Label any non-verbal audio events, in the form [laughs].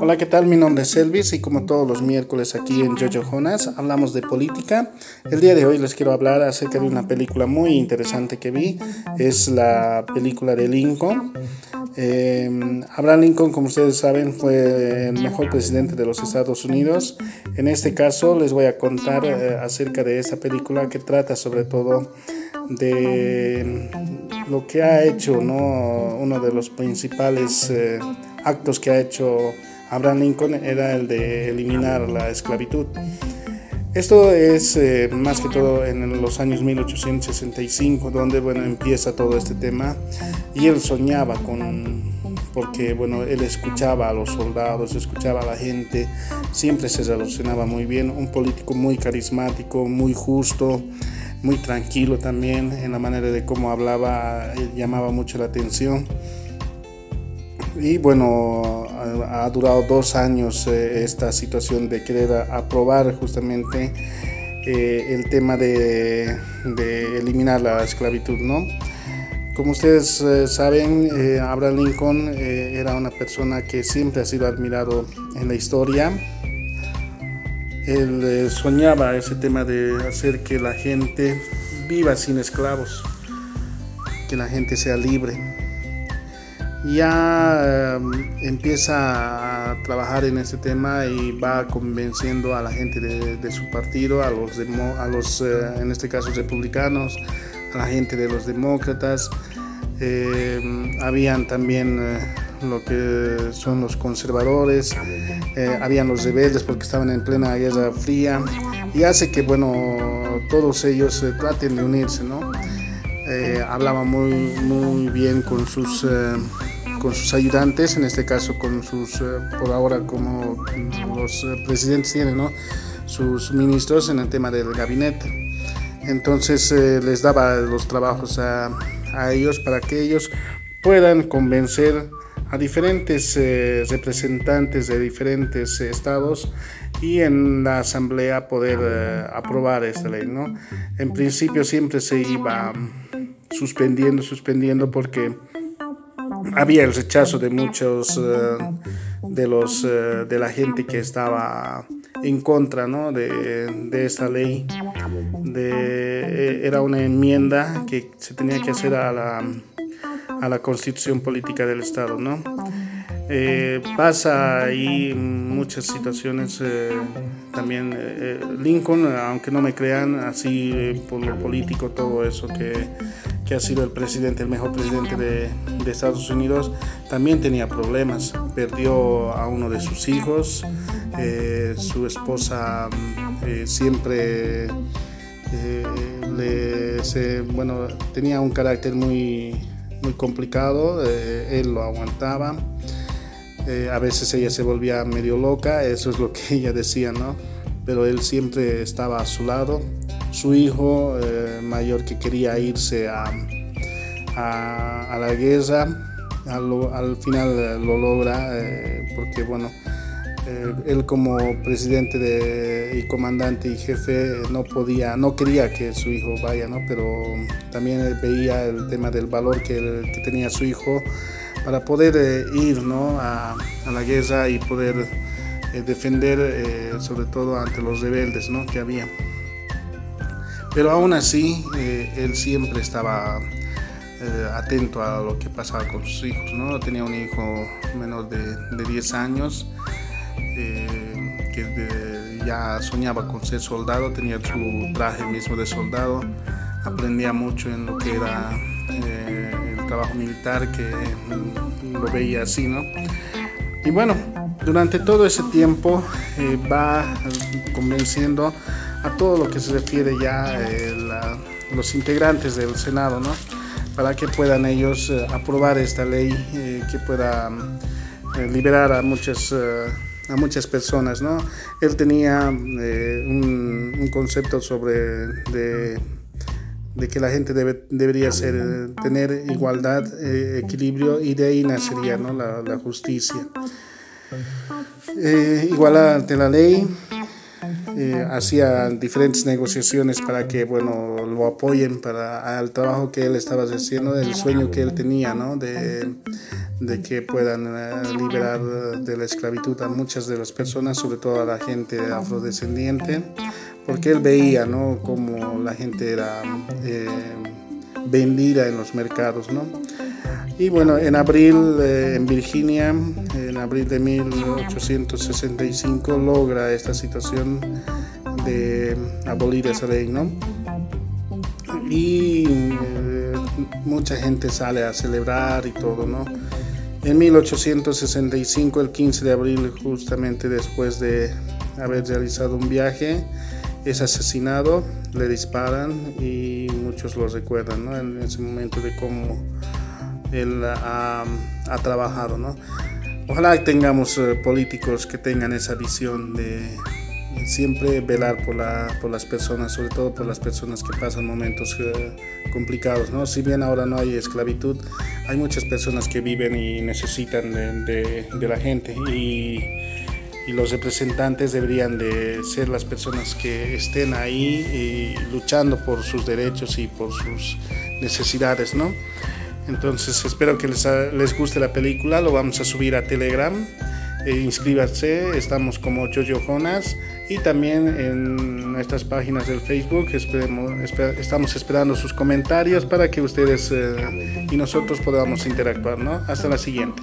Hola, ¿qué tal? Mi nombre es Elvis y como todos los miércoles aquí en Jojo Jonas hablamos de política. El día de hoy les quiero hablar acerca de una película muy interesante que vi. Es la película de Lincoln. Eh, Abraham Lincoln, como ustedes saben, fue el mejor presidente de los Estados Unidos. En este caso les voy a contar eh, acerca de esta película que trata sobre todo de lo que ha hecho, ¿no? uno de los principales eh, actos que ha hecho Abraham Lincoln era el de eliminar la esclavitud. Esto es eh, más que todo en los años 1865, donde bueno, empieza todo este tema y él soñaba con, porque bueno, él escuchaba a los soldados, escuchaba a la gente, siempre se relacionaba muy bien, un político muy carismático, muy justo, muy tranquilo también en la manera de cómo hablaba, llamaba mucho la atención. Y bueno, ha, durado dos años eh, esta situación de querer aprobar justamente eh, el tema de, eliminar la esclavitud, ¿no? Como ustedes eh, saben, Abraham Lincoln era una persona que siempre ha sido admirado en la historia. Él soñaba ese tema de hacer que la gente viva sin esclavos, que la gente sea libre ya em, empieza a trabajar en este tema y va convenciendo a la gente de, su partido, a los, a los eh, en este caso, republicanos, a la gente de los demócratas. Em, habían también eh, lo que son los conservadores, eh, habían los rebeldes porque estaban en plena guerra fría y hace que, bueno, todos ellos traten de unirse, ¿no? hablaba muy, muy bien con sus con sus ayudantes, en este caso con sus, eh, por ahora como los eh, presidentes tienen, ¿no? sus ministros en el tema del gabinete. Entonces eh, les daba los trabajos a, a, ellos para que ellos puedan convencer a diferentes representantes de diferentes estados y en la asamblea poder aprobar esta ley. ¿no? En principio siempre se iba suspendiendo, suspendiendo porque había el rechazo de muchos eh, de los eh, de la gente que estaba en contra ¿no? de, de, esta ley de, eh, era una enmienda que se tenía que hacer a la, a la constitución política del estado ¿no? pasa ahí muchas situaciones también Lincoln aunque no me crean así por lo político todo eso que que ha sido el presidente, el mejor presidente de, Estados Unidos, también tenía problemas. Perdió a uno de sus hijos, eh, su esposa eh, siempre eh, le, bueno, tenía un carácter muy, muy complicado, él lo aguantaba. a veces ella se volvía medio loca, eso es lo que [laughs] ella decía, ¿no? Pero él siempre estaba a su lado su hijo eh, mayor que quería irse a, a, la guerra, al, final lo logra eh, porque bueno, eh, él como presidente de, y comandante y jefe no podía, no quería que su hijo vaya, ¿no? pero también veía el tema del valor que, que tenía su hijo para poder ir ¿no? a, a, la guerra y poder defender sobre todo ante los rebeldes ¿no? que había. Pero aún así, eh, él siempre estaba eh, atento a lo que pasaba con sus hijos. ¿no? Tenía un hijo menor de, de 10 años eh, que ya soñaba con ser soldado, tenía su traje mismo de soldado, aprendía mucho en lo que era el trabajo militar, que lo veía así. ¿no? Y bueno, durante todo ese tiempo va convenciendo a todo lo que se refiere ya eh, los integrantes del Senado, ¿no? Para que puedan ellos eh, aprobar esta ley eh, que pueda liberar a muchas, a muchas personas, ¿no? Él tenía un, concepto sobre de, que la gente debe, debería ser, tener igualdad, equilibrio y de ahí nacería ¿no? la, justicia. igualdad ante la ley, eh, diferentes negociaciones para que bueno lo apoyen para el trabajo que él estaba haciendo el sueño que él tenía ¿no? de, de que puedan eh, liberar de la esclavitud a muchas de las personas, sobre todo a la gente afrodescendiente, porque él veía ¿no? como la gente era eh, vendida en los mercados. ¿no? Y bueno, en abril eh, en Virginia, en abril de 1865, logra esta situación de abolir esa ley, ¿no? Y mucha gente sale a celebrar y todo, ¿no? En 1865, el 15 de abril, justamente después de haber realizado un viaje, es asesinado, le disparan y muchos lo recuerdan ¿no? en ese momento de cómo él ha trabajado. ¿no? Ojalá tengamos eh, políticos que tengan esa visión de siempre velar por, la, por las personas, sobre todo por las personas que pasan momentos eh, complicados. ¿no? Si bien ahora no hay esclavitud, hay muchas personas que viven y necesitan de, de, la gente y, los representantes deberían de ser las personas que estén ahí y luchando por sus derechos y por sus necesidades. ¿no? Entonces espero que les, les guste la película, lo vamos a subir a Telegram. E inscríbase, estamos como Jojo Jonas y también en nuestras páginas del Facebook esperemos, estamos esperando sus comentarios para que ustedes eh, y nosotros podamos interactuar. ¿no? Hasta la siguiente.